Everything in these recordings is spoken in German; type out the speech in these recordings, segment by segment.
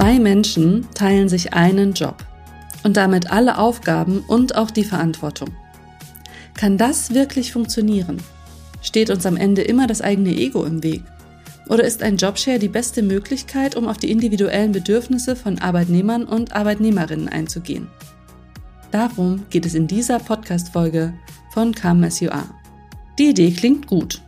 Zwei Menschen teilen sich einen Job und damit alle Aufgaben und auch die Verantwortung. Kann das wirklich funktionieren? Steht uns am Ende immer das eigene Ego im Weg? Oder ist ein Jobshare die beste Möglichkeit, um auf die individuellen Bedürfnisse von Arbeitnehmern und Arbeitnehmerinnen einzugehen? Darum geht es in dieser Podcast-Folge von Come As You Are. Die Idee klingt gut.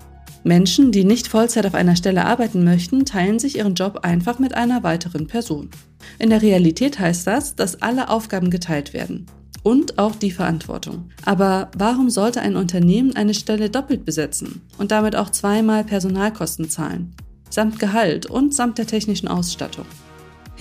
Menschen, die nicht Vollzeit auf einer Stelle arbeiten möchten, teilen sich ihren Job einfach mit einer weiteren Person. In der Realität heißt das, dass alle Aufgaben geteilt werden. Und auch die Verantwortung. Aber warum sollte ein Unternehmen eine Stelle doppelt besetzen und damit auch zweimal Personalkosten zahlen? Samt Gehalt und samt der technischen Ausstattung.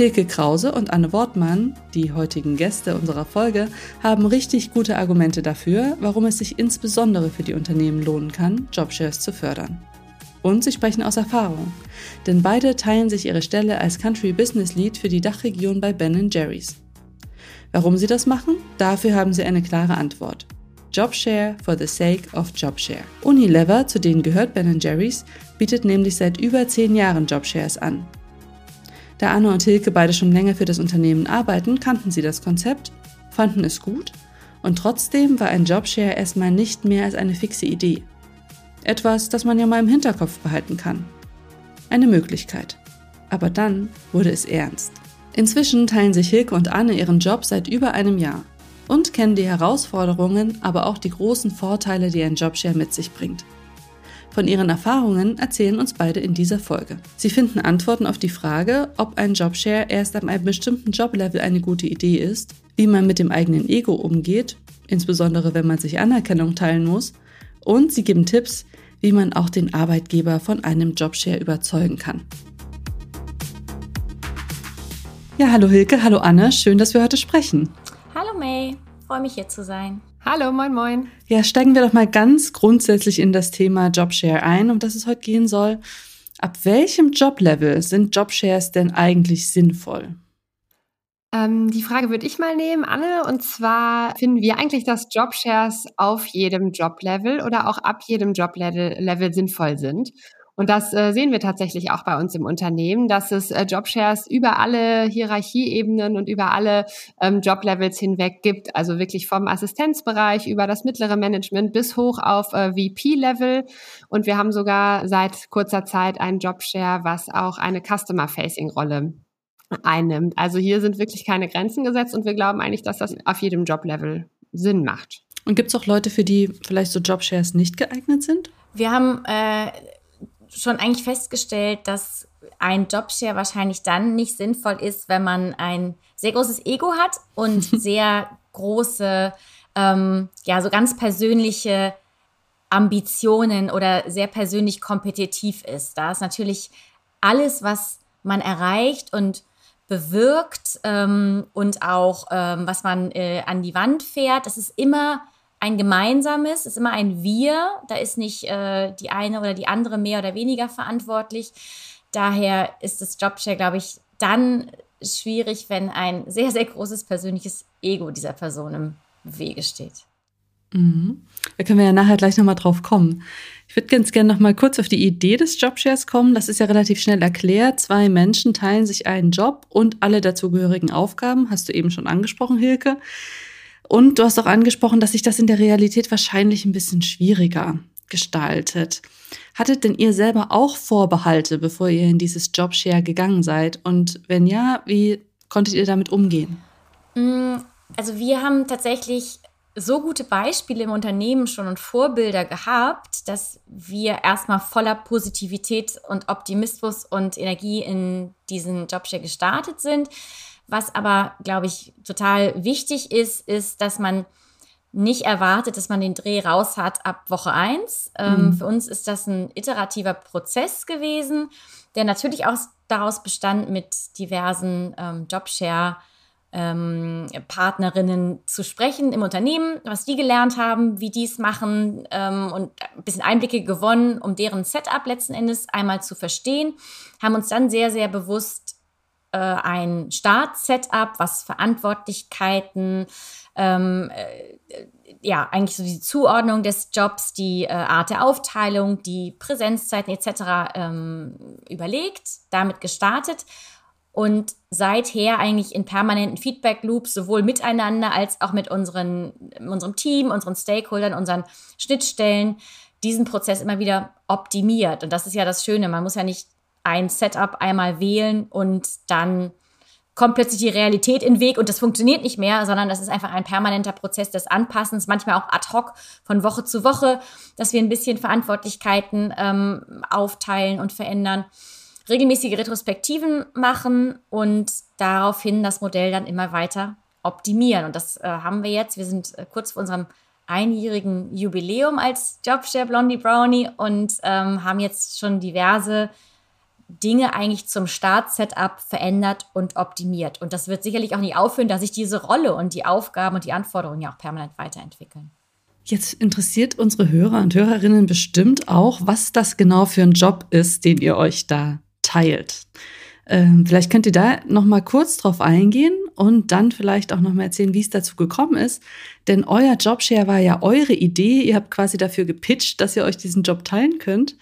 Hilke Krause und Anne Wortmann, die heutigen Gäste unserer Folge, haben richtig gute Argumente dafür, warum es sich insbesondere für die Unternehmen lohnen kann, Jobshares zu fördern. Und sie sprechen aus Erfahrung, denn beide teilen sich ihre Stelle als Country Business Lead für die Dachregion bei Ben Jerry's. Warum sie das machen? Dafür haben sie eine klare Antwort. Jobshare for the sake of Jobshare. Unilever, zu denen gehört Ben Jerry's, bietet nämlich seit über zehn Jahren Jobshares an. Da Anne und Hilke beide schon länger für das Unternehmen arbeiten, kannten sie das Konzept, fanden es gut und trotzdem war ein Jobshare erstmal nicht mehr als eine fixe Idee. Etwas, das man ja mal im Hinterkopf behalten kann. Eine Möglichkeit. Aber dann wurde es ernst. Inzwischen teilen sich Hilke und Anne ihren Job seit über einem Jahr und kennen die Herausforderungen, aber auch die großen Vorteile, die ein Jobshare mit sich bringt. Von ihren Erfahrungen erzählen uns beide in dieser Folge. Sie finden Antworten auf die Frage, ob ein Jobshare erst ab einem bestimmten Joblevel eine gute Idee ist, wie man mit dem eigenen Ego umgeht, insbesondere wenn man sich Anerkennung teilen muss, und sie geben Tipps, wie man auch den Arbeitgeber von einem Jobshare überzeugen kann. Ja, hallo Hilke, hallo Anne, schön, dass wir heute sprechen. Hallo May, freue mich hier zu sein. Hallo, moin, moin. Ja, steigen wir doch mal ganz grundsätzlich in das Thema Jobshare ein, um das es heute gehen soll. Ab welchem Joblevel sind Jobshares denn eigentlich sinnvoll? Ähm, die Frage würde ich mal nehmen, Anne. Und zwar finden wir eigentlich, dass Jobshares auf jedem Joblevel oder auch ab jedem Joblevel Level sinnvoll sind. Und das äh, sehen wir tatsächlich auch bei uns im Unternehmen, dass es äh, Jobshares über alle Hierarchieebenen und über alle ähm, Joblevels hinweg gibt. Also wirklich vom Assistenzbereich über das mittlere Management bis hoch auf äh, VP-Level. Und wir haben sogar seit kurzer Zeit einen Jobshare, was auch eine Customer-Facing-Rolle einnimmt. Also hier sind wirklich keine Grenzen gesetzt und wir glauben eigentlich, dass das auf jedem Joblevel Sinn macht. Und gibt es auch Leute, für die vielleicht so Jobshares nicht geeignet sind? Wir haben äh, schon eigentlich festgestellt, dass ein Jobshare wahrscheinlich dann nicht sinnvoll ist, wenn man ein sehr großes Ego hat und sehr große, ähm, ja, so ganz persönliche Ambitionen oder sehr persönlich kompetitiv ist. Da ist natürlich alles, was man erreicht und bewirkt ähm, und auch ähm, was man äh, an die Wand fährt, das ist immer ein gemeinsames, ist immer ein Wir. Da ist nicht äh, die eine oder die andere mehr oder weniger verantwortlich. Daher ist das Jobshare, glaube ich, dann schwierig, wenn ein sehr, sehr großes persönliches Ego dieser Person im Wege steht. Mhm. Da können wir ja nachher gleich nochmal drauf kommen. Ich würde ganz gerne nochmal kurz auf die Idee des Jobshares kommen. Das ist ja relativ schnell erklärt. Zwei Menschen teilen sich einen Job und alle dazugehörigen Aufgaben. Hast du eben schon angesprochen, Hilke. Und du hast auch angesprochen, dass sich das in der Realität wahrscheinlich ein bisschen schwieriger gestaltet. Hattet denn ihr selber auch Vorbehalte, bevor ihr in dieses Jobshare gegangen seid? Und wenn ja, wie konntet ihr damit umgehen? Mm, also wir haben tatsächlich so gute Beispiele im Unternehmen schon und Vorbilder gehabt, dass wir erstmal voller Positivität und Optimismus und Energie in diesen Jobshare gestartet sind. Was aber, glaube ich, total wichtig ist, ist, dass man nicht erwartet, dass man den Dreh raus hat ab Woche 1. Ähm, mhm. Für uns ist das ein iterativer Prozess gewesen, der natürlich auch daraus bestand, mit diversen ähm, Jobshare- ähm, Partnerinnen zu sprechen im Unternehmen, was die gelernt haben, wie die es machen ähm, und ein bisschen Einblicke gewonnen, um deren Setup letzten Endes einmal zu verstehen, haben uns dann sehr, sehr bewusst äh, ein Start-Setup, was Verantwortlichkeiten, ähm, äh, ja, eigentlich so die Zuordnung des Jobs, die äh, Art der Aufteilung, die Präsenzzeiten etc. Ähm, überlegt, damit gestartet und seither eigentlich in permanenten Feedback-Loops, sowohl miteinander als auch mit unseren, unserem Team, unseren Stakeholdern, unseren Schnittstellen, diesen Prozess immer wieder optimiert. Und das ist ja das Schöne. Man muss ja nicht ein Setup einmal wählen und dann kommt plötzlich die Realität in den Weg und das funktioniert nicht mehr, sondern das ist einfach ein permanenter Prozess des Anpassens, manchmal auch ad hoc von Woche zu Woche, dass wir ein bisschen Verantwortlichkeiten ähm, aufteilen und verändern regelmäßige Retrospektiven machen und daraufhin das Modell dann immer weiter optimieren. Und das äh, haben wir jetzt. Wir sind äh, kurz vor unserem einjährigen Jubiläum als Jobshare Blondie Brownie und ähm, haben jetzt schon diverse Dinge eigentlich zum Start-Setup verändert und optimiert. Und das wird sicherlich auch nicht aufhören, dass sich diese Rolle und die Aufgaben und die Anforderungen ja auch permanent weiterentwickeln. Jetzt interessiert unsere Hörer und Hörerinnen bestimmt auch, was das genau für ein Job ist, den ihr euch da teilt. Ähm, vielleicht könnt ihr da noch mal kurz drauf eingehen und dann vielleicht auch noch mal erzählen, wie es dazu gekommen ist. Denn euer Jobshare war ja eure Idee. Ihr habt quasi dafür gepitcht, dass ihr euch diesen Job teilen könnt.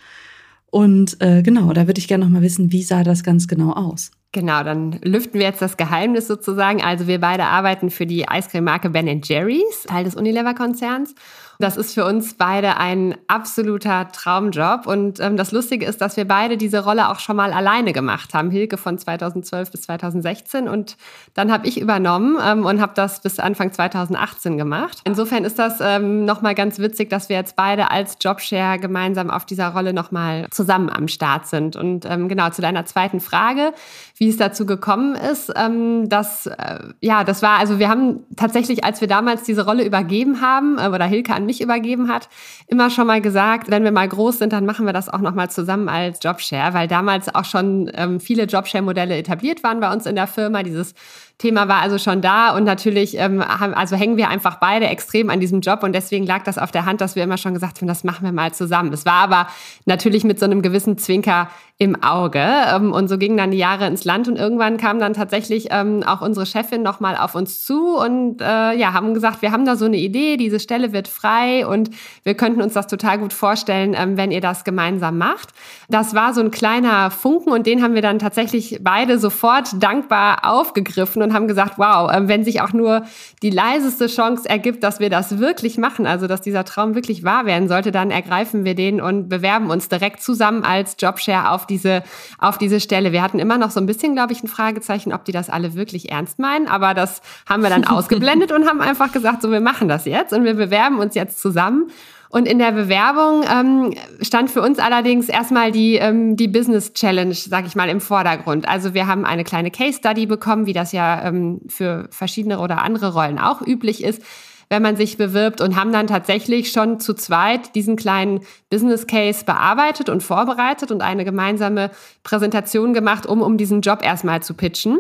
Und äh, genau, da würde ich gerne noch mal wissen, wie sah das ganz genau aus? Genau, dann lüften wir jetzt das Geheimnis sozusagen. Also wir beide arbeiten für die Eiscreme-Marke Ben Jerry's, Teil des Unilever-Konzerns. Das ist für uns beide ein absoluter Traumjob. Und ähm, das Lustige ist, dass wir beide diese Rolle auch schon mal alleine gemacht haben. Hilke von 2012 bis 2016. Und dann habe ich übernommen ähm, und habe das bis Anfang 2018 gemacht. Insofern ist das ähm, nochmal ganz witzig, dass wir jetzt beide als Jobshare gemeinsam auf dieser Rolle nochmal zusammen am Start sind. Und ähm, genau zu deiner zweiten Frage, wie es dazu gekommen ist. Ähm, das, äh, ja, das war, also wir haben tatsächlich, als wir damals diese Rolle übergeben haben, äh, oder Hilke an mich übergeben hat, immer schon mal gesagt, wenn wir mal groß sind, dann machen wir das auch noch mal zusammen als Jobshare, weil damals auch schon ähm, viele Jobshare-Modelle etabliert waren bei uns in der Firma. Dieses Thema war also schon da und natürlich ähm, haben, also hängen wir einfach beide extrem an diesem Job und deswegen lag das auf der Hand, dass wir immer schon gesagt haben, das machen wir mal zusammen. Es war aber natürlich mit so einem gewissen Zwinker im Auge ähm, und so gingen dann die Jahre ins Land und irgendwann kam dann tatsächlich ähm, auch unsere Chefin noch mal auf uns zu und äh, ja haben gesagt, wir haben da so eine Idee, diese Stelle wird frei und wir könnten uns das total gut vorstellen, ähm, wenn ihr das gemeinsam macht. Das war so ein kleiner Funken und den haben wir dann tatsächlich beide sofort dankbar aufgegriffen und haben gesagt, wow, ähm, wenn sich auch nur die leiseste Chance ergibt, dass wir das wirklich machen, also dass dieser Traum wirklich wahr werden sollte, dann ergreifen wir den und bewerben uns direkt zusammen als Jobshare auf diese, auf diese Stelle. Wir hatten immer noch so ein bisschen, glaube ich, ein Fragezeichen, ob die das alle wirklich ernst meinen, aber das haben wir dann ausgeblendet und haben einfach gesagt, so wir machen das jetzt und wir bewerben uns jetzt zusammen. Und in der Bewerbung ähm, stand für uns allerdings erstmal die, ähm, die Business Challenge, sage ich mal, im Vordergrund. Also wir haben eine kleine Case Study bekommen, wie das ja ähm, für verschiedene oder andere Rollen auch üblich ist wenn man sich bewirbt und haben dann tatsächlich schon zu zweit diesen kleinen Business Case bearbeitet und vorbereitet und eine gemeinsame Präsentation gemacht, um, um diesen Job erstmal zu pitchen.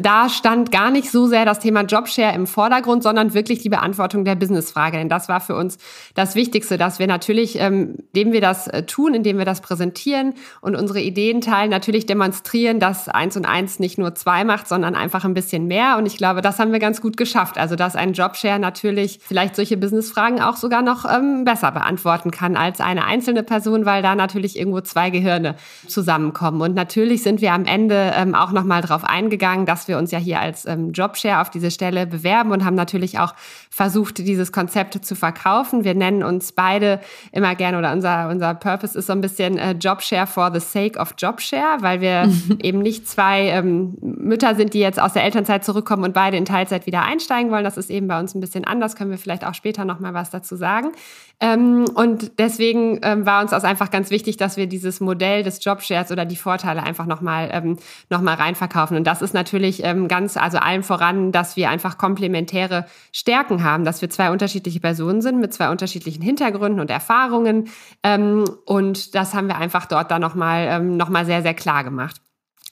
Da stand gar nicht so sehr das Thema Jobshare im Vordergrund, sondern wirklich die Beantwortung der Businessfrage. Denn das war für uns das Wichtigste, dass wir natürlich, ähm, indem wir das äh, tun, indem wir das präsentieren und unsere Ideen teilen, natürlich demonstrieren, dass eins und eins nicht nur zwei macht, sondern einfach ein bisschen mehr. Und ich glaube, das haben wir ganz gut geschafft. Also, dass ein Jobshare natürlich vielleicht solche Businessfragen auch sogar noch ähm, besser beantworten kann als eine einzelne Person, weil da natürlich irgendwo zwei Gehirne zusammenkommen. Und natürlich sind wir am Ende ähm, auch nochmal drauf eingegangen, dass dass wir uns ja hier als ähm, Jobshare auf diese Stelle bewerben und haben natürlich auch versucht, dieses Konzept zu verkaufen. Wir nennen uns beide immer gerne oder unser, unser Purpose ist so ein bisschen äh, Jobshare for the sake of Jobshare, weil wir eben nicht zwei ähm, Mütter sind, die jetzt aus der Elternzeit zurückkommen und beide in Teilzeit wieder einsteigen wollen. Das ist eben bei uns ein bisschen anders, können wir vielleicht auch später nochmal was dazu sagen. Ähm, und deswegen ähm, war uns das einfach ganz wichtig, dass wir dieses Modell des Jobshares oder die Vorteile einfach nochmal ähm, noch reinverkaufen. Und das ist natürlich ähm, ganz, also allen voran, dass wir einfach komplementäre Stärken haben, dass wir zwei unterschiedliche Personen sind mit zwei unterschiedlichen Hintergründen und Erfahrungen. Ähm, und das haben wir einfach dort dann nochmal ähm, noch sehr, sehr klar gemacht.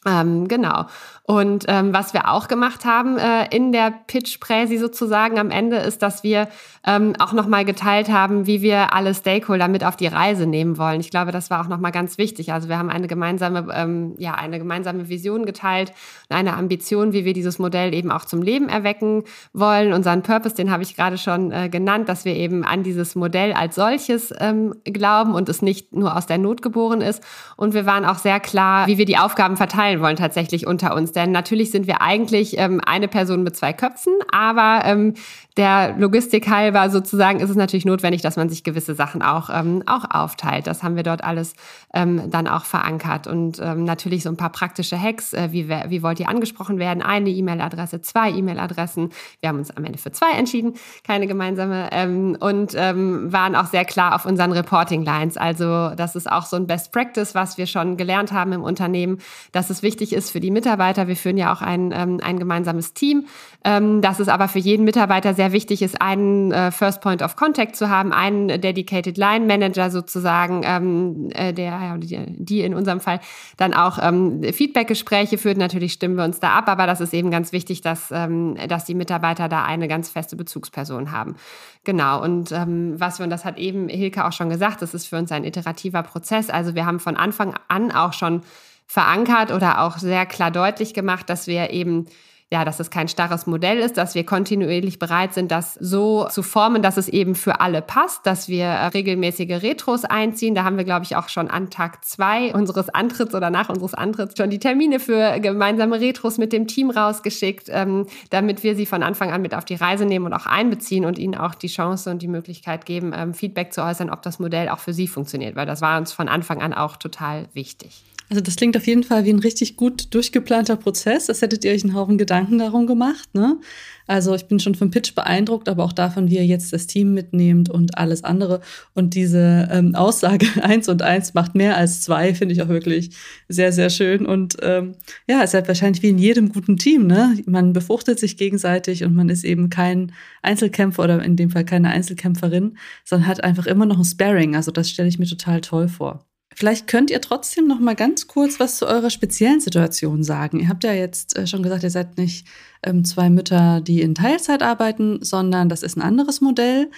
Ähm, genau. Und ähm, was wir auch gemacht haben äh, in der Pitch-Präsi sozusagen am Ende ist, dass wir ähm, auch nochmal geteilt haben, wie wir alle Stakeholder mit auf die Reise nehmen wollen. Ich glaube, das war auch nochmal ganz wichtig. Also wir haben eine gemeinsame, ähm, ja, eine gemeinsame Vision geteilt und eine Ambition, wie wir dieses Modell eben auch zum Leben erwecken wollen. Unseren Purpose, den habe ich gerade schon äh, genannt, dass wir eben an dieses Modell als solches ähm, glauben und es nicht nur aus der Not geboren ist. Und wir waren auch sehr klar, wie wir die Aufgaben verteilen teilen wollen tatsächlich unter uns. Denn natürlich sind wir eigentlich ähm, eine Person mit zwei Köpfen, aber ähm, der Logistik halber sozusagen ist es natürlich notwendig, dass man sich gewisse Sachen auch, ähm, auch aufteilt. Das haben wir dort alles ähm, dann auch verankert. Und ähm, natürlich so ein paar praktische Hacks. Äh, wie, wie wollt ihr angesprochen werden? Eine E-Mail-Adresse, zwei E-Mail-Adressen. Wir haben uns am Ende für zwei entschieden, keine gemeinsame. Ähm, und ähm, waren auch sehr klar auf unseren Reporting-Lines. Also das ist auch so ein Best Practice, was wir schon gelernt haben im Unternehmen, dass es wichtig ist für die Mitarbeiter. Wir führen ja auch ein, ähm, ein gemeinsames Team. Dass es aber für jeden Mitarbeiter sehr wichtig ist, einen äh, First Point of Contact zu haben, einen Dedicated Line Manager sozusagen, ähm, äh, der, die, die in unserem Fall dann auch ähm, Feedback-Gespräche führt. Natürlich stimmen wir uns da ab, aber das ist eben ganz wichtig, dass, ähm, dass die Mitarbeiter da eine ganz feste Bezugsperson haben. Genau. Und ähm, was wir, und das hat eben Hilke auch schon gesagt, das ist für uns ein iterativer Prozess. Also wir haben von Anfang an auch schon verankert oder auch sehr klar deutlich gemacht, dass wir eben ja, dass es kein starres Modell ist, dass wir kontinuierlich bereit sind, das so zu formen, dass es eben für alle passt, dass wir äh, regelmäßige Retros einziehen. Da haben wir, glaube ich, auch schon an Tag zwei unseres Antritts oder nach unseres Antritts schon die Termine für gemeinsame Retros mit dem Team rausgeschickt, ähm, damit wir sie von Anfang an mit auf die Reise nehmen und auch einbeziehen und ihnen auch die Chance und die Möglichkeit geben, ähm, Feedback zu äußern, ob das Modell auch für sie funktioniert, weil das war uns von Anfang an auch total wichtig. Also das klingt auf jeden Fall wie ein richtig gut durchgeplanter Prozess. Das hättet ihr euch einen Haufen Gedanken darum gemacht. Ne? Also ich bin schon vom Pitch beeindruckt, aber auch davon, wie ihr jetzt das Team mitnehmt und alles andere. Und diese ähm, Aussage eins und eins macht mehr als zwei, finde ich auch wirklich sehr, sehr schön. Und ähm, ja, es ist halt wahrscheinlich wie in jedem guten Team. Ne? Man befruchtet sich gegenseitig und man ist eben kein Einzelkämpfer oder in dem Fall keine Einzelkämpferin, sondern hat einfach immer noch ein Sparring. Also das stelle ich mir total toll vor. Vielleicht könnt ihr trotzdem noch mal ganz kurz was zu eurer speziellen Situation sagen. Ihr habt ja jetzt äh, schon gesagt, ihr seid nicht ähm, zwei Mütter, die in Teilzeit arbeiten, sondern das ist ein anderes Modell.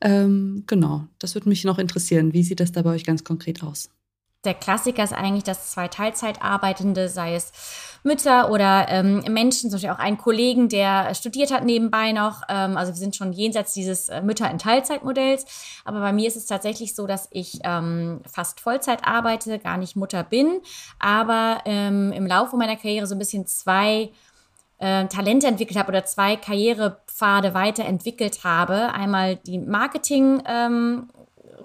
Ähm, genau, das würde mich noch interessieren. Wie sieht das da bei euch ganz konkret aus? Der Klassiker ist eigentlich, dass zwei Teilzeitarbeitende, sei es Mütter oder ähm, Menschen, zum Beispiel auch einen Kollegen, der studiert hat nebenbei noch. Ähm, also wir sind schon jenseits dieses äh, Mütter in Teilzeitmodells. Aber bei mir ist es tatsächlich so, dass ich ähm, fast Vollzeit arbeite, gar nicht Mutter bin, aber ähm, im Laufe meiner Karriere so ein bisschen zwei äh, Talente entwickelt habe oder zwei Karrierepfade weiterentwickelt habe. Einmal die Marketing ähm,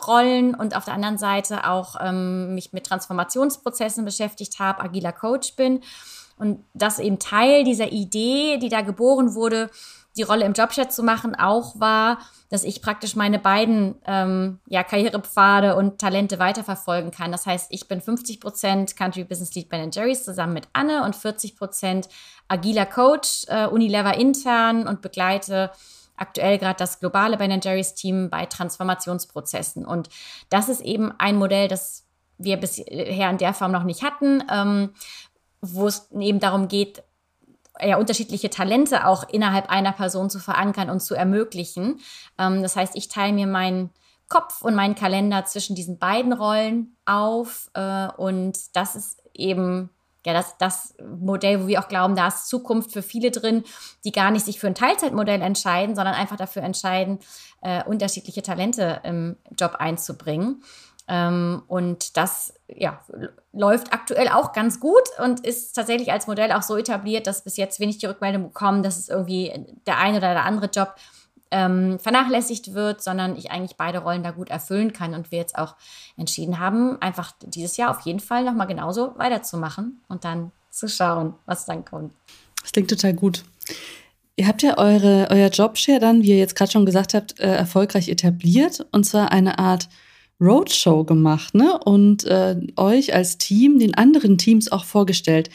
Rollen und auf der anderen Seite auch ähm, mich mit Transformationsprozessen beschäftigt habe, agiler Coach bin. Und das eben Teil dieser Idee, die da geboren wurde, die Rolle im Jobchat zu machen, auch war, dass ich praktisch meine beiden ähm, ja, Karrierepfade und Talente weiterverfolgen kann. Das heißt, ich bin 50 Prozent Country Business Lead Ben Jerry's zusammen mit Anne und 40 Prozent agiler Coach, äh, Unilever intern und begleite aktuell gerade das globale Ben Jerry's Team bei Transformationsprozessen. Und das ist eben ein Modell, das wir bisher in der Form noch nicht hatten, ähm, wo es eben darum geht, ja, unterschiedliche Talente auch innerhalb einer Person zu verankern und zu ermöglichen. Ähm, das heißt, ich teile mir meinen Kopf und meinen Kalender zwischen diesen beiden Rollen auf äh, und das ist eben ja, das, das Modell, wo wir auch glauben, da ist Zukunft für viele drin, die gar nicht sich für ein Teilzeitmodell entscheiden, sondern einfach dafür entscheiden, äh, unterschiedliche Talente im Job einzubringen. Ähm, und das ja, läuft aktuell auch ganz gut und ist tatsächlich als Modell auch so etabliert, dass bis jetzt wenig die Rückmeldung bekommen, dass es irgendwie der eine oder der andere Job ähm, vernachlässigt wird, sondern ich eigentlich beide Rollen da gut erfüllen kann und wir jetzt auch entschieden haben, einfach dieses Jahr auf jeden Fall nochmal genauso weiterzumachen und dann zu schauen, was dann kommt. Das klingt total gut. Ihr habt ja eure, euer Jobshare dann, wie ihr jetzt gerade schon gesagt habt, äh, erfolgreich etabliert und zwar eine Art Roadshow gemacht, ne? Und äh, euch als Team den anderen Teams auch vorgestellt.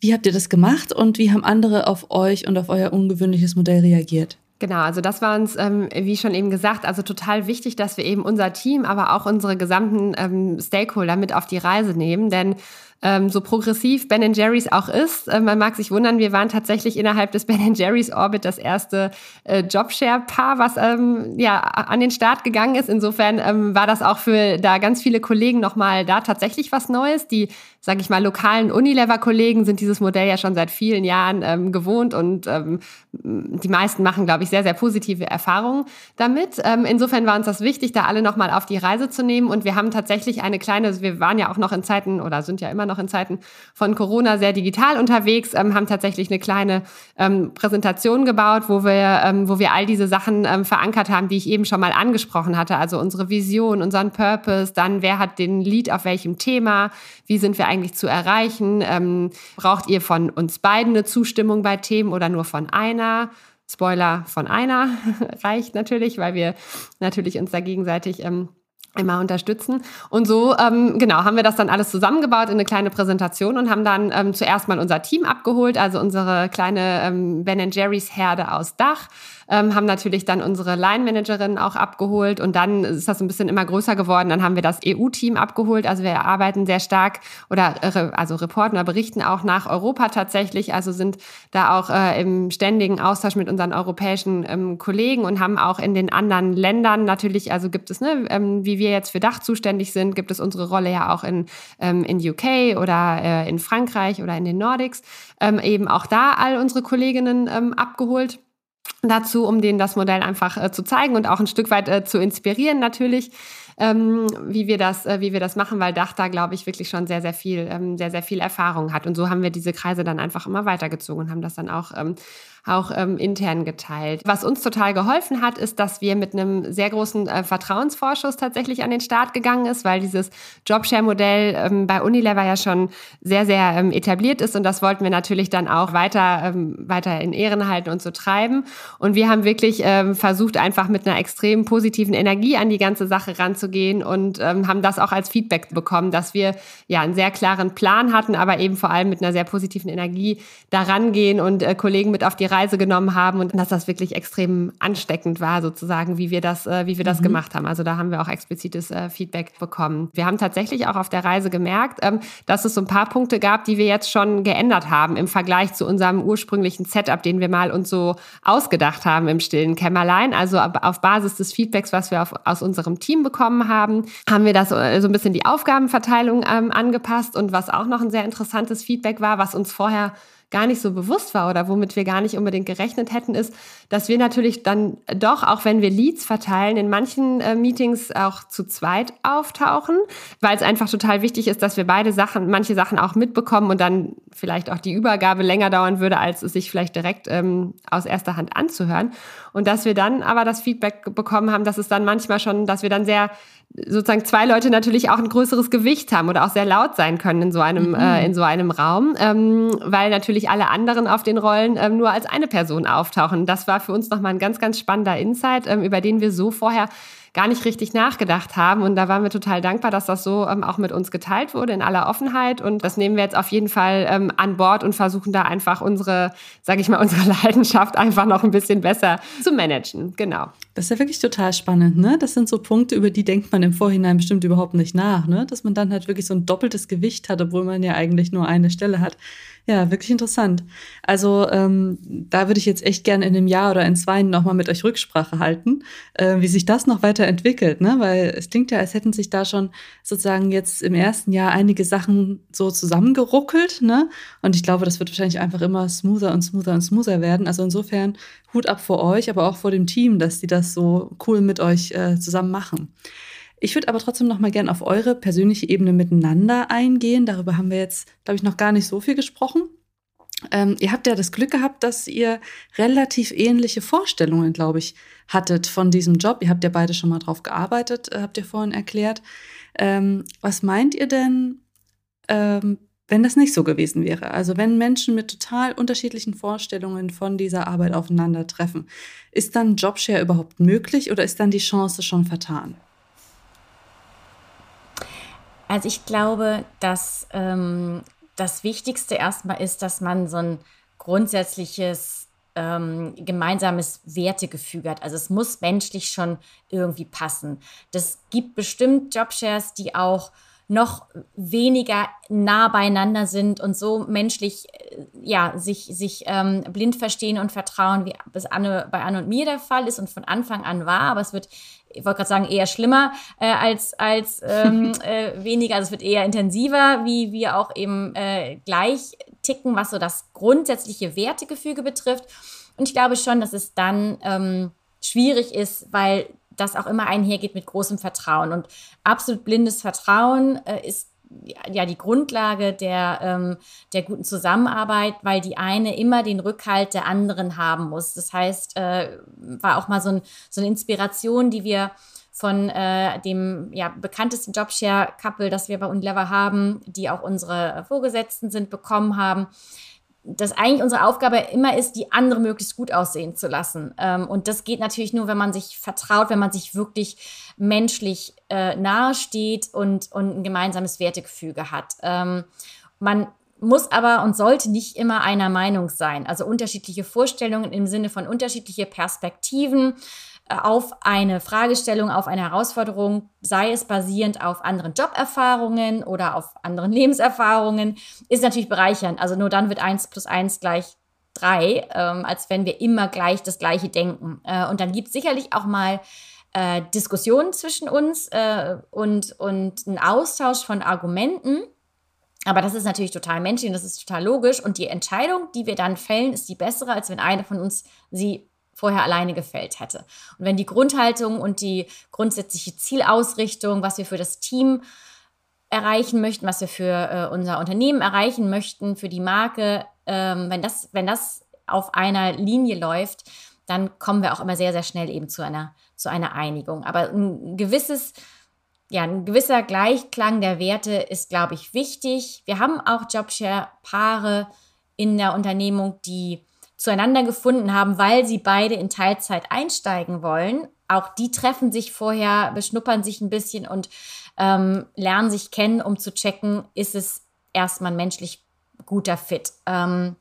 Wie habt ihr das gemacht und wie haben andere auf euch und auf euer ungewöhnliches Modell reagiert? Genau, also das war uns, ähm, wie schon eben gesagt, also total wichtig, dass wir eben unser Team, aber auch unsere gesamten ähm, Stakeholder mit auf die Reise nehmen, denn ähm, so progressiv Ben Jerry's auch ist. Äh, man mag sich wundern, wir waren tatsächlich innerhalb des Ben Jerry's Orbit das erste äh, Jobshare-Paar, was ähm, ja an den Start gegangen ist. Insofern ähm, war das auch für da ganz viele Kollegen nochmal da tatsächlich was Neues. Die, sage ich mal, lokalen Unilever-Kollegen sind dieses Modell ja schon seit vielen Jahren ähm, gewohnt und ähm, die meisten machen, glaube ich, sehr, sehr positive Erfahrungen damit. Ähm, insofern war uns das wichtig, da alle nochmal auf die Reise zu nehmen und wir haben tatsächlich eine kleine, wir waren ja auch noch in Zeiten oder sind ja immer noch noch in Zeiten von Corona sehr digital unterwegs, ähm, haben tatsächlich eine kleine ähm, Präsentation gebaut, wo wir, ähm, wo wir all diese Sachen ähm, verankert haben, die ich eben schon mal angesprochen hatte. Also unsere Vision, unseren Purpose, dann wer hat den Lead auf welchem Thema, wie sind wir eigentlich zu erreichen, ähm, braucht ihr von uns beiden eine Zustimmung bei Themen oder nur von einer? Spoiler von einer reicht natürlich, weil wir natürlich uns da gegenseitig ähm, immer unterstützen. Und so, ähm, genau, haben wir das dann alles zusammengebaut in eine kleine Präsentation und haben dann ähm, zuerst mal unser Team abgeholt, also unsere kleine ähm, Ben Jerry's Herde aus Dach ähm, haben natürlich dann unsere Line-Managerin auch abgeholt und dann ist das ein bisschen immer größer geworden. Dann haben wir das EU-Team abgeholt. Also wir arbeiten sehr stark oder äh, also reporten oder berichten auch nach Europa tatsächlich. Also sind da auch äh, im ständigen Austausch mit unseren europäischen ähm, Kollegen und haben auch in den anderen Ländern natürlich, also gibt es, ne, ähm, wie wir jetzt für Dach zuständig sind, gibt es unsere Rolle ja auch in, ähm, in UK oder äh, in Frankreich oder in den Nordics, ähm, eben auch da all unsere Kolleginnen ähm, abgeholt dazu, um denen das Modell einfach äh, zu zeigen und auch ein Stück weit äh, zu inspirieren natürlich, ähm, wie wir das, äh, wie wir das machen, weil Dach da glaube ich wirklich schon sehr, sehr viel, ähm, sehr, sehr viel Erfahrung hat. Und so haben wir diese Kreise dann einfach immer weitergezogen und haben das dann auch ähm, auch ähm, intern geteilt. Was uns total geholfen hat, ist, dass wir mit einem sehr großen äh, Vertrauensvorschuss tatsächlich an den Start gegangen ist, weil dieses Jobshare-Modell ähm, bei Unilever ja schon sehr, sehr ähm, etabliert ist und das wollten wir natürlich dann auch weiter, weiter in Ehren halten und so treiben. Und wir haben wirklich versucht, einfach mit einer extrem positiven Energie an die ganze Sache ranzugehen und ähm, haben das auch als Feedback bekommen, dass wir ja einen sehr klaren Plan hatten, aber eben vor allem mit einer sehr positiven Energie daran gehen und äh, Kollegen mit auf die Reise genommen haben und dass das wirklich extrem ansteckend war, sozusagen, wie wir das, äh, wie wir das mhm. gemacht haben. Also da haben wir auch explizites äh, Feedback bekommen. Wir haben tatsächlich auch auf der Reise gemerkt, ähm, dass es so ein paar Punkte gab, die wir jetzt schon geändert haben im Vergleich zu unserem ursprünglichen Setup, den wir mal uns so ausgedacht haben im stillen Kämmerlein. Also auf Basis des Feedbacks, was wir auf, aus unserem Team bekommen haben, haben wir das äh, so ein bisschen die Aufgabenverteilung ähm, angepasst. Und was auch noch ein sehr interessantes Feedback war, was uns vorher gar nicht so bewusst war oder womit wir gar nicht unbedingt gerechnet hätten, ist, dass wir natürlich dann doch, auch wenn wir Leads verteilen, in manchen äh, Meetings auch zu zweit auftauchen, weil es einfach total wichtig ist, dass wir beide Sachen, manche Sachen auch mitbekommen und dann vielleicht auch die Übergabe länger dauern würde, als es sich vielleicht direkt ähm, aus erster Hand anzuhören. Und dass wir dann aber das Feedback bekommen haben, dass es dann manchmal schon, dass wir dann sehr sozusagen zwei Leute natürlich auch ein größeres Gewicht haben oder auch sehr laut sein können in so einem, mhm. äh, in so einem Raum, ähm, weil natürlich alle anderen auf den Rollen ähm, nur als eine Person auftauchen. Das war für uns nochmal ein ganz, ganz spannender Insight, ähm, über den wir so vorher gar nicht richtig nachgedacht haben. Und da waren wir total dankbar, dass das so ähm, auch mit uns geteilt wurde in aller Offenheit. Und das nehmen wir jetzt auf jeden Fall ähm, an Bord und versuchen da einfach unsere, sage ich mal, unsere Leidenschaft einfach noch ein bisschen besser zu managen. Genau. Das ist ja wirklich total spannend, ne? Das sind so Punkte, über die denkt man im Vorhinein bestimmt überhaupt nicht nach, ne? Dass man dann halt wirklich so ein doppeltes Gewicht hat, obwohl man ja eigentlich nur eine Stelle hat. Ja, wirklich interessant. Also ähm, da würde ich jetzt echt gerne in einem Jahr oder in zwei nochmal mit euch Rücksprache halten, äh, wie sich das noch weiterentwickelt, ne? Weil es klingt ja, als hätten sich da schon sozusagen jetzt im ersten Jahr einige Sachen so zusammengeruckelt, ne? Und ich glaube, das wird wahrscheinlich einfach immer smoother und smoother und smoother werden. Also insofern Hut ab vor euch, aber auch vor dem Team, dass die das so cool mit euch äh, zusammen machen. Ich würde aber trotzdem noch mal gern auf eure persönliche Ebene miteinander eingehen. Darüber haben wir jetzt, glaube ich, noch gar nicht so viel gesprochen. Ähm, ihr habt ja das Glück gehabt, dass ihr relativ ähnliche Vorstellungen, glaube ich, hattet von diesem Job. Ihr habt ja beide schon mal drauf gearbeitet, äh, habt ihr vorhin erklärt. Ähm, was meint ihr denn, ähm, wenn das nicht so gewesen wäre? Also wenn Menschen mit total unterschiedlichen Vorstellungen von dieser Arbeit aufeinandertreffen, ist dann Jobshare überhaupt möglich oder ist dann die Chance schon vertan? Also ich glaube, dass ähm, das Wichtigste erstmal ist, dass man so ein grundsätzliches ähm, gemeinsames Wertegefüge hat. Also es muss menschlich schon irgendwie passen. Das gibt bestimmt Jobshares, die auch noch weniger nah beieinander sind und so menschlich äh, ja sich sich ähm, blind verstehen und vertrauen, wie es Anne, bei Anne und mir der Fall ist und von Anfang an war. Aber es wird ich wollte gerade sagen, eher schlimmer äh, als, als ähm, äh, weniger. Also es wird eher intensiver, wie wir auch eben äh, gleich ticken, was so das grundsätzliche Wertegefüge betrifft. Und ich glaube schon, dass es dann ähm, schwierig ist, weil das auch immer einhergeht mit großem Vertrauen. Und absolut blindes Vertrauen äh, ist ja die Grundlage der, ähm, der guten Zusammenarbeit, weil die eine immer den Rückhalt der anderen haben muss. Das heißt, äh, war auch mal so, ein, so eine Inspiration, die wir von äh, dem ja, bekanntesten Jobshare-Couple, das wir bei Unilever haben, die auch unsere Vorgesetzten sind, bekommen haben dass eigentlich unsere Aufgabe immer ist, die andere möglichst gut aussehen zu lassen. Ähm, und das geht natürlich nur, wenn man sich vertraut, wenn man sich wirklich menschlich äh, nahe steht und, und ein gemeinsames Wertegefüge hat. Ähm, man muss aber und sollte nicht immer einer Meinung sein. Also unterschiedliche Vorstellungen im Sinne von unterschiedliche Perspektiven auf eine Fragestellung, auf eine Herausforderung, sei es basierend auf anderen Joberfahrungen oder auf anderen Lebenserfahrungen, ist natürlich bereichernd. Also nur dann wird eins plus eins gleich drei, ähm, als wenn wir immer gleich das Gleiche denken. Äh, und dann gibt es sicherlich auch mal äh, Diskussionen zwischen uns äh, und, und einen Austausch von Argumenten. Aber das ist natürlich total menschlich und das ist total logisch. Und die Entscheidung, die wir dann fällen, ist die bessere, als wenn einer von uns sie vorher alleine gefällt hätte. Und wenn die Grundhaltung und die grundsätzliche Zielausrichtung, was wir für das Team erreichen möchten, was wir für äh, unser Unternehmen erreichen möchten, für die Marke, ähm, wenn, das, wenn das auf einer Linie läuft, dann kommen wir auch immer sehr, sehr schnell eben zu einer, zu einer Einigung. Aber ein gewisses, ja, ein gewisser Gleichklang der Werte ist, glaube ich, wichtig. Wir haben auch Jobshare-Paare in der Unternehmung, die zueinander gefunden haben, weil sie beide in Teilzeit einsteigen wollen. Auch die treffen sich vorher, beschnuppern sich ein bisschen und ähm, lernen sich kennen, um zu checken, ist es erstmal ein menschlich guter Fit. Ähm,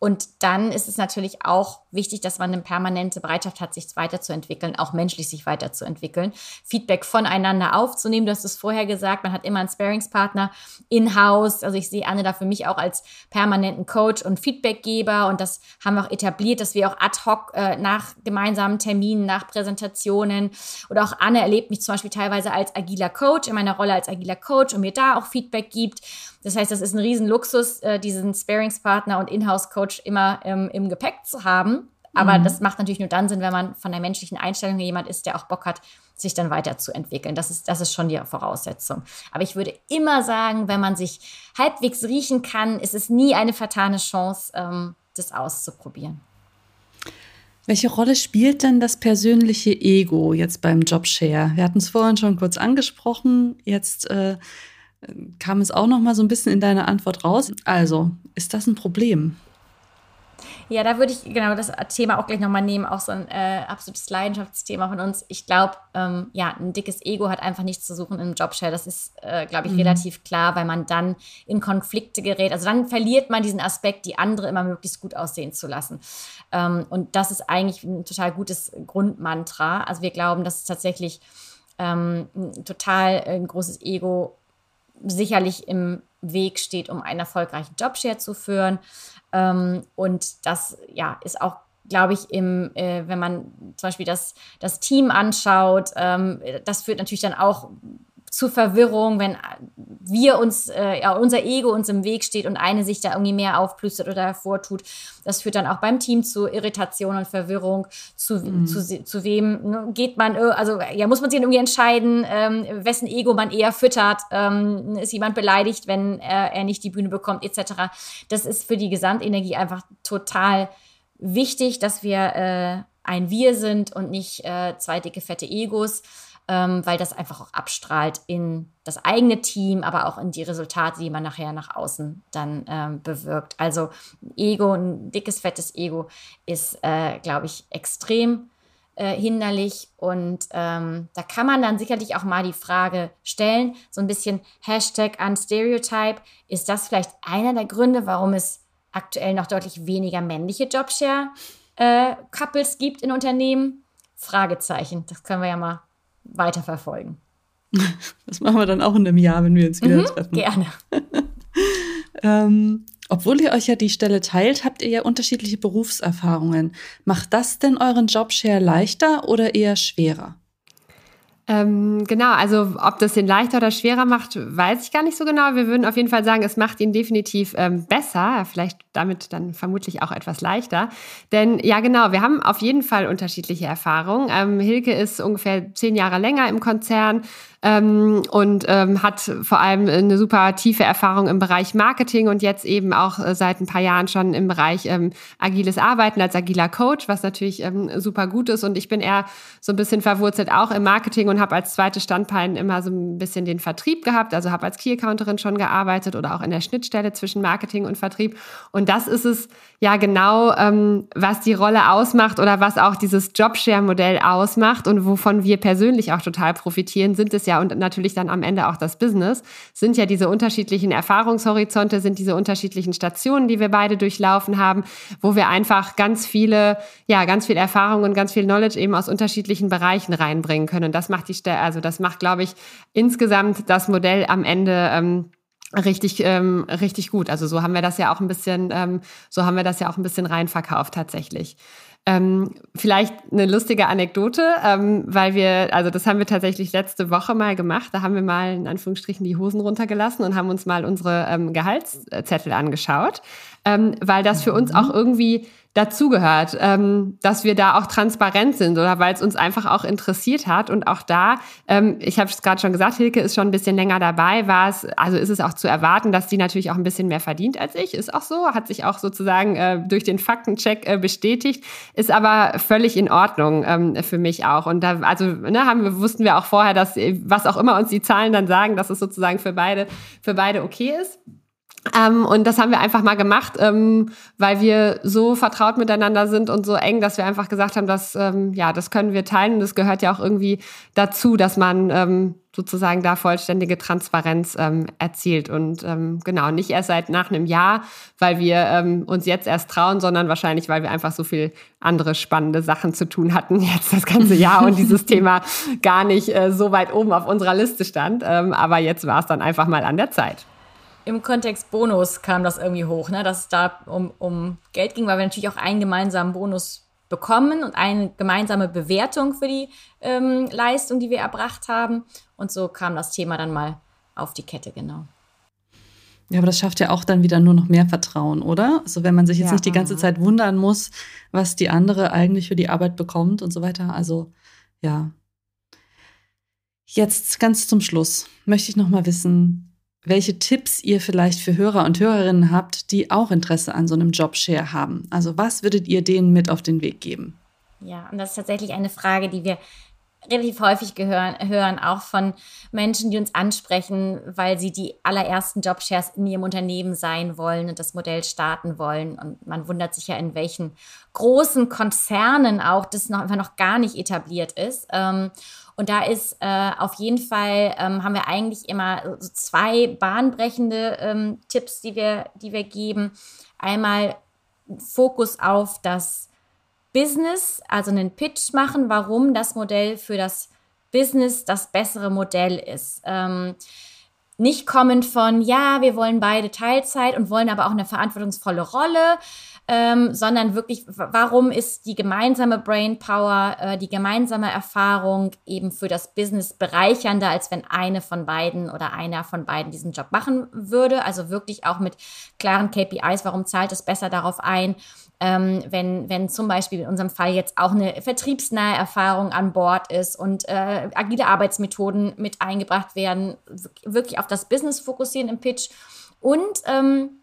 und dann ist es natürlich auch wichtig, dass man eine permanente Bereitschaft hat, sich weiterzuentwickeln, auch menschlich sich weiterzuentwickeln, Feedback voneinander aufzunehmen. Du hast es vorher gesagt, man hat immer einen Sparingspartner in-house. Also ich sehe Anne da für mich auch als permanenten Coach und Feedbackgeber. Und das haben wir auch etabliert, dass wir auch ad hoc äh, nach gemeinsamen Terminen, nach Präsentationen oder auch Anne erlebt mich zum Beispiel teilweise als agiler Coach in meiner Rolle als agiler Coach und mir da auch Feedback gibt. Das heißt, das ist ein Riesenluxus, äh, diesen Sparingspartner und Inhouse-Coach immer ähm, im Gepäck zu haben. Aber mhm. das macht natürlich nur dann Sinn, wenn man von der menschlichen Einstellung jemand ist, der auch Bock hat, sich dann weiterzuentwickeln. Das ist, das ist schon die Voraussetzung. Aber ich würde immer sagen, wenn man sich halbwegs riechen kann, ist es nie eine vertane Chance, ähm, das auszuprobieren. Welche Rolle spielt denn das persönliche Ego jetzt beim Jobshare? Wir hatten es vorhin schon kurz angesprochen. Jetzt äh, kam es auch noch mal so ein bisschen in deiner Antwort raus. Also, ist das ein Problem? Ja, da würde ich genau das Thema auch gleich nochmal nehmen, auch so ein äh, absolutes Leidenschaftsthema von uns. Ich glaube, ähm, ja, ein dickes Ego hat einfach nichts zu suchen im Jobshare. Das ist, äh, glaube ich, mhm. relativ klar, weil man dann in Konflikte gerät. Also dann verliert man diesen Aspekt, die andere immer möglichst gut aussehen zu lassen. Ähm, und das ist eigentlich ein total gutes Grundmantra. Also wir glauben, dass es tatsächlich ähm, total ein großes Ego sicherlich im Weg steht, um einen erfolgreichen Jobshare zu führen. Ähm, und das ja, ist auch glaube ich, im, äh, wenn man zum Beispiel das, das Team anschaut, ähm, das führt natürlich dann auch zu Verwirrung, wenn wir uns, äh, ja, unser Ego uns im Weg steht und eine sich da irgendwie mehr aufplüstert oder hervortut. Das führt dann auch beim Team zu Irritation und Verwirrung. Zu, mhm. zu, zu wem ne, geht man, äh, also ja, muss man sich irgendwie entscheiden, ähm, wessen Ego man eher füttert. Ähm, ist jemand beleidigt, wenn er, er nicht die Bühne bekommt, etc. Das ist für die Gesamtenergie einfach total wichtig, dass wir äh, ein Wir sind und nicht äh, zwei dicke, fette Egos ähm, weil das einfach auch abstrahlt in das eigene Team, aber auch in die Resultate, die man nachher nach außen dann ähm, bewirkt. Also Ego, ein dickes, fettes Ego ist, äh, glaube ich, extrem äh, hinderlich. Und ähm, da kann man dann sicherlich auch mal die Frage stellen, so ein bisschen Hashtag Unstereotype. Ist das vielleicht einer der Gründe, warum es aktuell noch deutlich weniger männliche Jobshare-Couples äh, gibt in Unternehmen? Fragezeichen. Das können wir ja mal weiterverfolgen. Das machen wir dann auch in einem Jahr, wenn wir uns wieder mhm, treffen. Gerne. ähm, obwohl ihr euch ja die Stelle teilt, habt ihr ja unterschiedliche Berufserfahrungen. Macht das denn euren Jobshare leichter oder eher schwerer? Ähm, genau, also ob das ihn leichter oder schwerer macht, weiß ich gar nicht so genau. Wir würden auf jeden Fall sagen, es macht ihn definitiv ähm, besser, vielleicht damit dann vermutlich auch etwas leichter. Denn ja, genau, wir haben auf jeden Fall unterschiedliche Erfahrungen. Ähm, Hilke ist ungefähr zehn Jahre länger im Konzern, ähm, und ähm, hat vor allem eine super tiefe Erfahrung im Bereich Marketing und jetzt eben auch äh, seit ein paar Jahren schon im Bereich ähm, agiles Arbeiten als agiler Coach, was natürlich ähm, super gut ist. Und ich bin eher so ein bisschen verwurzelt auch im Marketing und habe als zweite Standbein immer so ein bisschen den Vertrieb gehabt, also habe als Key Accounterin schon gearbeitet oder auch in der Schnittstelle zwischen Marketing und Vertrieb. Und das ist es ja genau, ähm, was die Rolle ausmacht oder was auch dieses Jobshare-Modell ausmacht und wovon wir persönlich auch total profitieren, sind es ja und natürlich dann am Ende auch das Business, sind ja diese unterschiedlichen Erfahrungshorizonte, sind diese unterschiedlichen Stationen, die wir beide durchlaufen haben, wo wir einfach ganz viele, ja, ganz viel Erfahrung und ganz viel Knowledge eben aus unterschiedlichen Bereichen reinbringen können. Und das macht die also das macht, glaube ich, insgesamt das Modell am Ende ähm, richtig ähm, richtig gut. Also so haben wir das ja auch ein bisschen ähm, so haben wir das ja auch ein bisschen reinverkauft tatsächlich. Ähm, vielleicht eine lustige Anekdote, ähm, weil wir, also das haben wir tatsächlich letzte Woche mal gemacht. Da haben wir mal in Anführungsstrichen die Hosen runtergelassen und haben uns mal unsere ähm, Gehaltszettel angeschaut, ähm, weil das für uns auch irgendwie dazugehört, ähm, dass wir da auch transparent sind oder weil es uns einfach auch interessiert hat. Und auch da, ähm, ich habe es gerade schon gesagt, Hilke ist schon ein bisschen länger dabei, war es, also ist es auch zu erwarten, dass die natürlich auch ein bisschen mehr verdient als ich. Ist auch so, hat sich auch sozusagen äh, durch den Faktencheck äh, bestätigt, ist aber völlig in Ordnung ähm, für mich auch. Und da, also ne, haben wir, wussten wir auch vorher, dass was auch immer uns die Zahlen dann sagen, dass es sozusagen für beide, für beide okay ist. Ähm, und das haben wir einfach mal gemacht, ähm, weil wir so vertraut miteinander sind und so eng, dass wir einfach gesagt haben, dass ähm, ja, das können wir teilen. Und das gehört ja auch irgendwie dazu, dass man ähm, sozusagen da vollständige Transparenz ähm, erzielt. Und ähm, genau, nicht erst seit nach einem Jahr, weil wir uns jetzt erst trauen, sondern wahrscheinlich, weil wir einfach so viel andere spannende Sachen zu tun hatten jetzt das ganze Jahr und dieses Thema gar nicht äh, so weit oben auf unserer Liste stand. aber jetzt war es dann einfach mal an der Zeit im Kontext Bonus kam das irgendwie hoch, ne? dass es da um, um Geld ging, weil wir natürlich auch einen gemeinsamen Bonus bekommen und eine gemeinsame Bewertung für die ähm, Leistung, die wir erbracht haben. Und so kam das Thema dann mal auf die Kette, genau. Ja, aber das schafft ja auch dann wieder nur noch mehr Vertrauen, oder? Also wenn man sich jetzt ja. nicht die ganze Zeit wundern muss, was die andere eigentlich für die Arbeit bekommt und so weiter. Also ja. Jetzt ganz zum Schluss möchte ich noch mal wissen, welche Tipps ihr vielleicht für Hörer und Hörerinnen habt, die auch Interesse an so einem Jobshare haben. Also was würdet ihr denen mit auf den Weg geben? Ja, und das ist tatsächlich eine Frage, die wir relativ häufig gehören, hören, auch von Menschen, die uns ansprechen, weil sie die allerersten Jobshares in ihrem Unternehmen sein wollen und das Modell starten wollen. Und man wundert sich ja, in welchen großen Konzernen auch das noch, einfach noch gar nicht etabliert ist. Ähm, und da ist äh, auf jeden Fall, ähm, haben wir eigentlich immer so zwei bahnbrechende ähm, Tipps, die wir, die wir geben. Einmal Fokus auf das Business, also einen Pitch machen, warum das Modell für das Business das bessere Modell ist. Ähm, nicht kommend von, ja, wir wollen beide Teilzeit und wollen aber auch eine verantwortungsvolle Rolle, ähm, sondern wirklich, warum ist die gemeinsame Brainpower, äh, die gemeinsame Erfahrung eben für das Business bereichernder, als wenn eine von beiden oder einer von beiden diesen Job machen würde. Also wirklich auch mit klaren KPIs, warum zahlt es besser darauf ein, ähm, wenn, wenn zum Beispiel in unserem Fall jetzt auch eine vertriebsnahe Erfahrung an Bord ist und äh, agile Arbeitsmethoden mit eingebracht werden, wirklich auf das Business fokussieren im Pitch und ähm,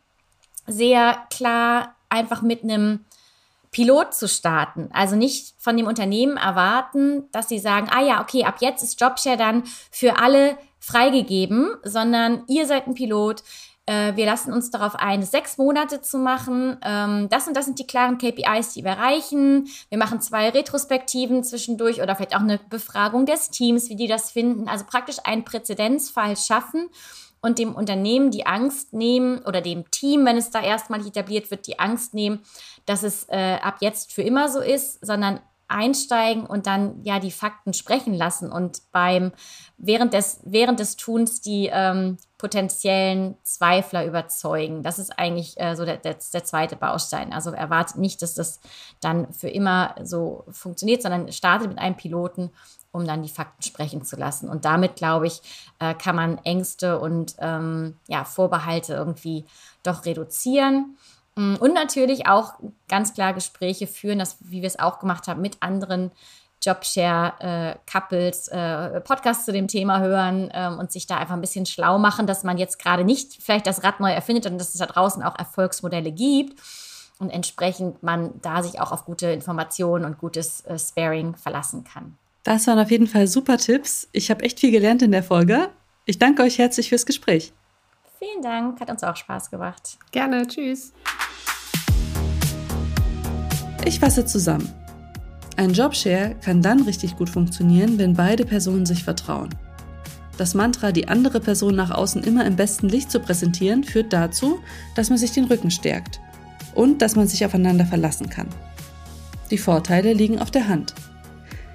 sehr klar einfach mit einem Pilot zu starten. Also nicht von dem Unternehmen erwarten, dass sie sagen, ah ja, okay, ab jetzt ist Jobshare dann für alle freigegeben, sondern ihr seid ein Pilot. Äh, wir lassen uns darauf ein, sechs Monate zu machen. Ähm, das und das sind die klaren KPIs, die wir erreichen. Wir machen zwei Retrospektiven zwischendurch oder vielleicht auch eine Befragung des Teams, wie die das finden. Also praktisch einen Präzedenzfall schaffen und dem Unternehmen die Angst nehmen oder dem Team, wenn es da erstmal etabliert wird, die Angst nehmen, dass es äh, ab jetzt für immer so ist, sondern einsteigen und dann ja die Fakten sprechen lassen und beim während des während des Tuns die ähm, potenziellen Zweifler überzeugen. Das ist eigentlich äh, so der, der, der zweite Baustein. Also erwartet nicht, dass das dann für immer so funktioniert, sondern startet mit einem Piloten, um dann die Fakten sprechen zu lassen. Und damit, glaube ich, äh, kann man Ängste und ähm, ja, Vorbehalte irgendwie doch reduzieren. Mm, und natürlich auch ganz klar Gespräche führen, das, wie wir es auch gemacht haben, mit anderen Jobshare-Couples, äh, Podcasts zu dem Thema hören ähm, und sich da einfach ein bisschen schlau machen, dass man jetzt gerade nicht vielleicht das Rad neu erfindet und dass es da draußen auch Erfolgsmodelle gibt und entsprechend man da sich auch auf gute Informationen und gutes äh, Sparing verlassen kann. Das waren auf jeden Fall super Tipps. Ich habe echt viel gelernt in der Folge. Ich danke euch herzlich fürs Gespräch. Vielen Dank, hat uns auch Spaß gemacht. Gerne, tschüss. Ich fasse zusammen. Ein Jobshare kann dann richtig gut funktionieren, wenn beide Personen sich vertrauen. Das Mantra, die andere Person nach außen immer im besten Licht zu präsentieren, führt dazu, dass man sich den Rücken stärkt und dass man sich aufeinander verlassen kann. Die Vorteile liegen auf der Hand.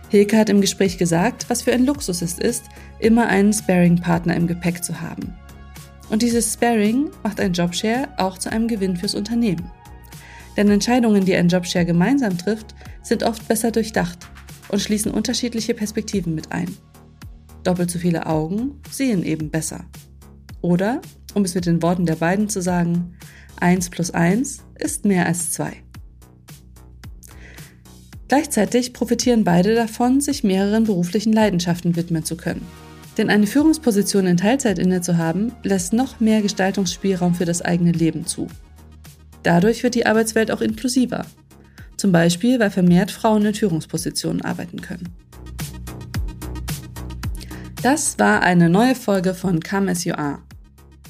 Hilke hat im Gespräch gesagt, was für ein Luxus es ist, immer einen Sparing-Partner im Gepäck zu haben. Und dieses Sparing macht ein Jobshare auch zu einem Gewinn fürs Unternehmen. Denn Entscheidungen, die ein Jobshare gemeinsam trifft, sind oft besser durchdacht und schließen unterschiedliche Perspektiven mit ein. Doppelt so viele Augen sehen eben besser. Oder, um es mit den Worten der beiden zu sagen, 1 plus 1 ist mehr als 2. Gleichzeitig profitieren beide davon, sich mehreren beruflichen Leidenschaften widmen zu können. Denn eine Führungsposition in Teilzeit inne zu haben, lässt noch mehr Gestaltungsspielraum für das eigene Leben zu. Dadurch wird die Arbeitswelt auch inklusiver. Zum Beispiel, weil vermehrt Frauen in Führungspositionen arbeiten können. Das war eine neue Folge von Come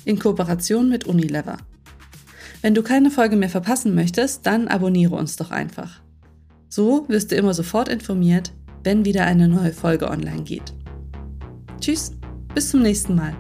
in Kooperation mit Unilever. Wenn du keine Folge mehr verpassen möchtest, dann abonniere uns doch einfach. So wirst du immer sofort informiert, wenn wieder eine neue Folge online geht. Tschüss, bis zum nächsten Mal.